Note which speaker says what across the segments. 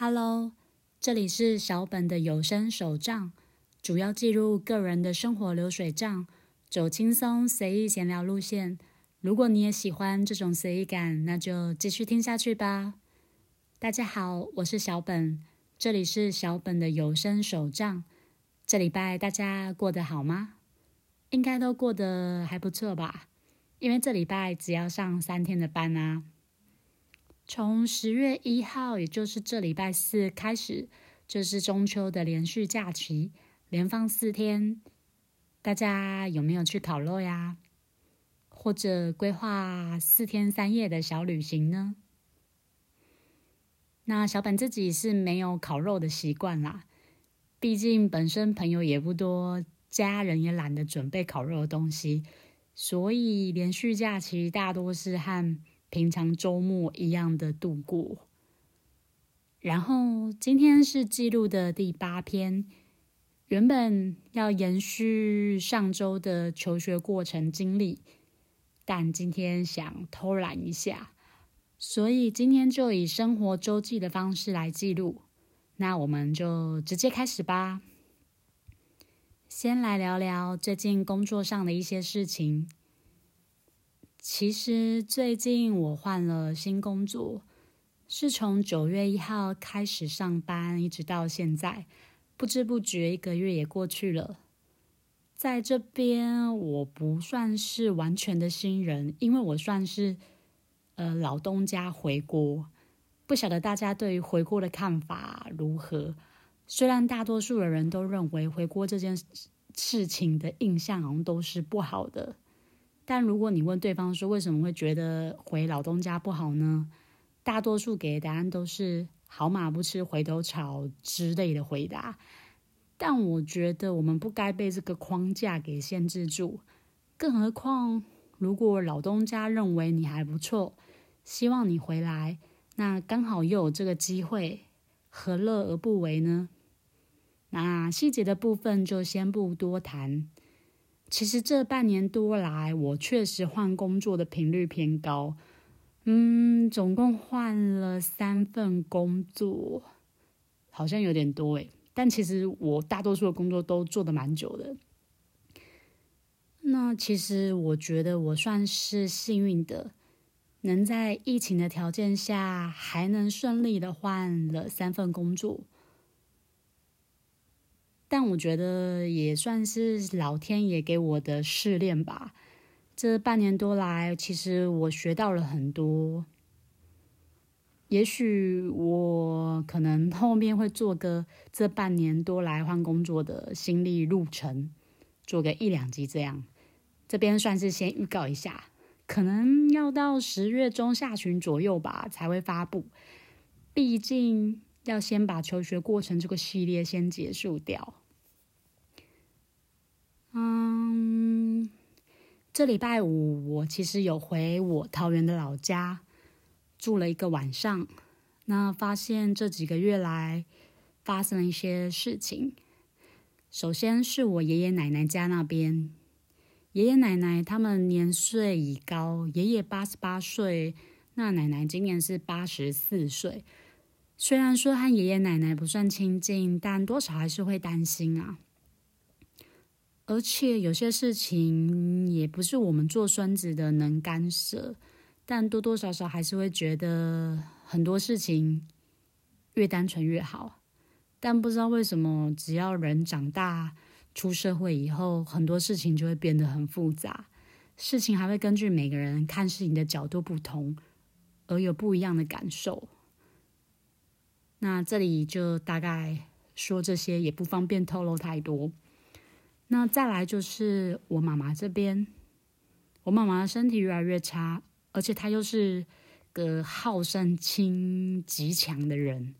Speaker 1: Hello，这里是小本的有声手账，主要记录个人的生活流水账，走轻松随意闲聊路线。如果你也喜欢这种随意感，那就继续听下去吧。大家好，我是小本，这里是小本的有声手账。这礼拜大家过得好吗？应该都过得还不错吧？因为这礼拜只要上三天的班啊。从十月一号，也就是这礼拜四开始，就是中秋的连续假期，连放四天。大家有没有去烤肉呀？或者规划四天三夜的小旅行呢？那小本自己是没有烤肉的习惯啦，毕竟本身朋友也不多，家人也懒得准备烤肉的东西，所以连续假期大多是和。平常周末一样的度过，然后今天是记录的第八篇，原本要延续上周的求学过程经历，但今天想偷懒一下，所以今天就以生活周记的方式来记录。那我们就直接开始吧，先来聊聊最近工作上的一些事情。其实最近我换了新工作，是从九月一号开始上班，一直到现在，不知不觉一个月也过去了。在这边我不算是完全的新人，因为我算是呃老东家回国。不晓得大家对于回国的看法如何？虽然大多数的人都认为回国这件事情的印象好像都是不好的。但如果你问对方说为什么会觉得回老东家不好呢？大多数给的答案都是“好马不吃回头草”之类的回答。但我觉得我们不该被这个框架给限制住。更何况，如果老东家认为你还不错，希望你回来，那刚好又有这个机会，何乐而不为呢？那细节的部分就先不多谈。其实这半年多来，我确实换工作的频率偏高，嗯，总共换了三份工作，好像有点多诶。但其实我大多数的工作都做的蛮久的。那其实我觉得我算是幸运的，能在疫情的条件下还能顺利的换了三份工作。但我觉得也算是老天爷给我的试炼吧。这半年多来，其实我学到了很多。也许我可能后面会做个这半年多来换工作的心历路程，做个一两集这样。这边算是先预告一下，可能要到十月中下旬左右吧才会发布。毕竟。要先把求学过程这个系列先结束掉。嗯，这礼拜五我其实有回我桃园的老家住了一个晚上。那发现这几个月来发生了一些事情。首先是我爷爷奶奶家那边，爷爷奶奶他们年岁已高，爷爷八十八岁，那奶奶今年是八十四岁。虽然说和爷爷奶奶不算亲近，但多少还是会担心啊。而且有些事情也不是我们做孙子的能干涉，但多多少少还是会觉得很多事情越单纯越好。但不知道为什么，只要人长大出社会以后，很多事情就会变得很复杂，事情还会根据每个人看事情的角度不同，而有不一样的感受。那这里就大概说这些，也不方便透露太多。那再来就是我妈妈这边，我妈妈身体越来越差，而且她又是个好胜心极强的人，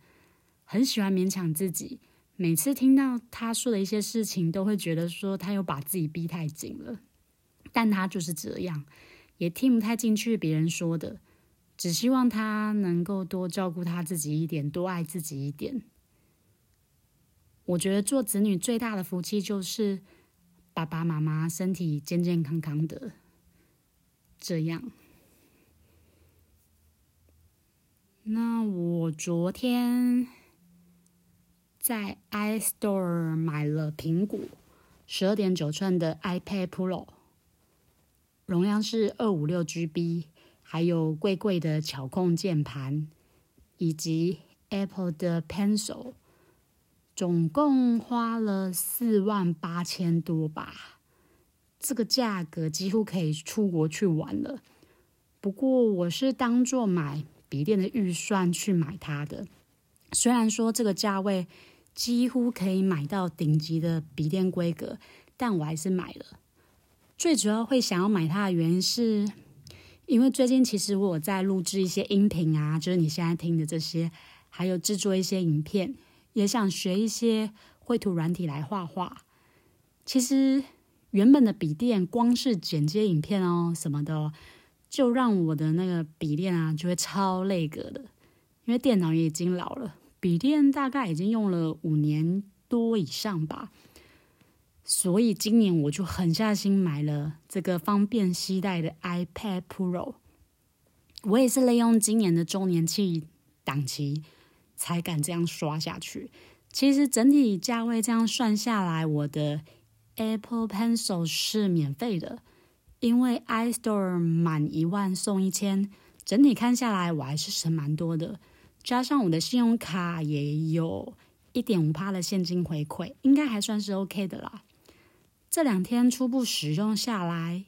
Speaker 1: 很喜欢勉强自己。每次听到她说的一些事情，都会觉得说她又把自己逼太紧了。但她就是这样，也听不太进去别人说的。只希望他能够多照顾他自己一点，多爱自己一点。我觉得做子女最大的福气就是爸爸妈妈身体健健康康的，这样。那我昨天在 iStore 买了苹果十二点九寸的 iPad Pro，容量是二五六 GB，还有贵贵的巧控键盘，以及 Apple 的 Pencil，总共花了四万八千多吧。这个价格几乎可以出国去玩了。不过我是当做买笔电的预算去买它的，虽然说这个价位。几乎可以买到顶级的笔电规格，但我还是买了。最主要会想要买它的原因是，因为最近其实我在录制一些音频啊，就是你现在听的这些，还有制作一些影片，也想学一些绘图软体来画画。其实原本的笔电光是剪接影片哦什么的，就让我的那个笔电啊就会超累格的，因为电脑也已经老了。笔电大概已经用了五年多以上吧，所以今年我就狠下心买了这个方便携带的 iPad Pro。我也是利用今年的周年庆档期才敢这样刷下去。其实整体价位这样算下来，我的 Apple Pencil 是免费的，因为 iStore 满一万送一千，整体看下来我还是省蛮多的。加上我的信用卡也有一点五趴的现金回馈，应该还算是 OK 的啦。这两天初步使用下来，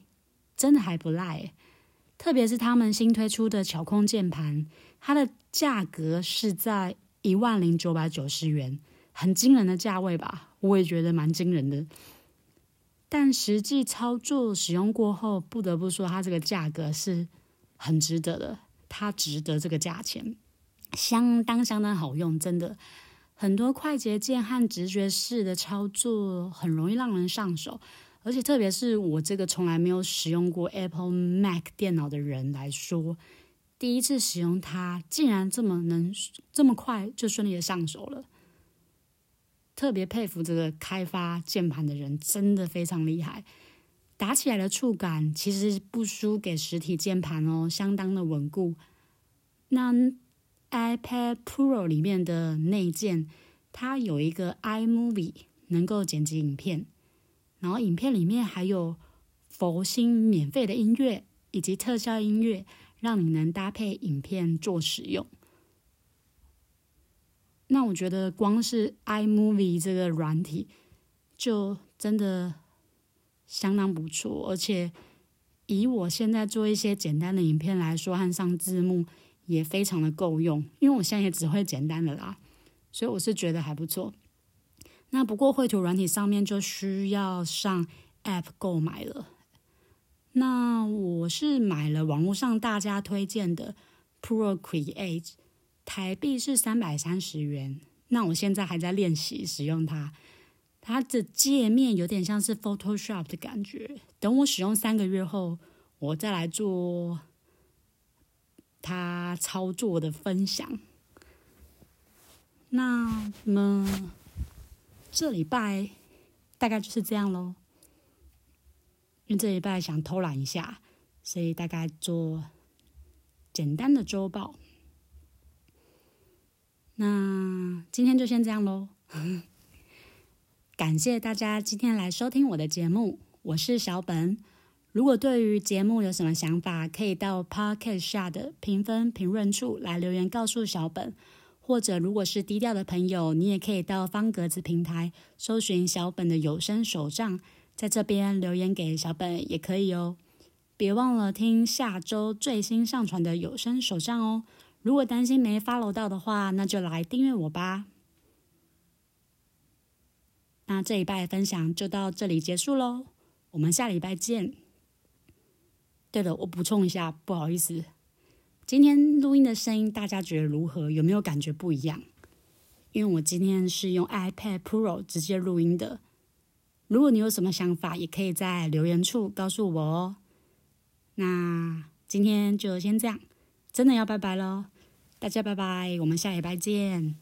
Speaker 1: 真的还不赖。特别是他们新推出的巧控键盘，它的价格是在一万零九百九十元，很惊人的价位吧？我也觉得蛮惊人的。但实际操作使用过后，不得不说，它这个价格是很值得的，它值得这个价钱。相当相当好用，真的很多快捷键和直觉式的操作很容易让人上手，而且特别是我这个从来没有使用过 Apple Mac 电脑的人来说，第一次使用它竟然这么能这么快就顺利的上手了，特别佩服这个开发键盘的人，真的非常厉害，打起来的触感其实不输给实体键盘哦，相当的稳固。那。iPad Pro 里面的内建，它有一个 iMovie 能够剪辑影片，然后影片里面还有佛心免费的音乐以及特效音乐，让你能搭配影片做使用。那我觉得光是 iMovie 这个软体就真的相当不错，而且以我现在做一些简单的影片来说，和上字幕。也非常的够用，因为我现在也只会简单的啦，所以我是觉得还不错。那不过绘图软体上面就需要上 App 购买了。那我是买了网络上大家推荐的 Procreate，台币是三百三十元。那我现在还在练习使用它，它的界面有点像是 Photoshop 的感觉。等我使用三个月后，我再来做。他操作的分享，那么这礼拜大概就是这样喽。因为这礼拜想偷懒一下，所以大概做简单的周报。那今天就先这样喽。感谢大家今天来收听我的节目，我是小本。如果对于节目有什么想法，可以到 Podcast 下的评分评论处来留言告诉小本，或者如果是低调的朋友，你也可以到方格子平台搜寻小本的有声手账，在这边留言给小本也可以哦。别忘了听下周最新上传的有声手账哦。如果担心没 follow 到的话，那就来订阅我吧。那这一拜分享就到这里结束喽，我们下礼拜见。对了，我补充一下，不好意思，今天录音的声音大家觉得如何？有没有感觉不一样？因为我今天是用 iPad Pro 直接录音的。如果你有什么想法，也可以在留言处告诉我哦。那今天就先这样，真的要拜拜喽，大家拜拜，我们下礼拜见。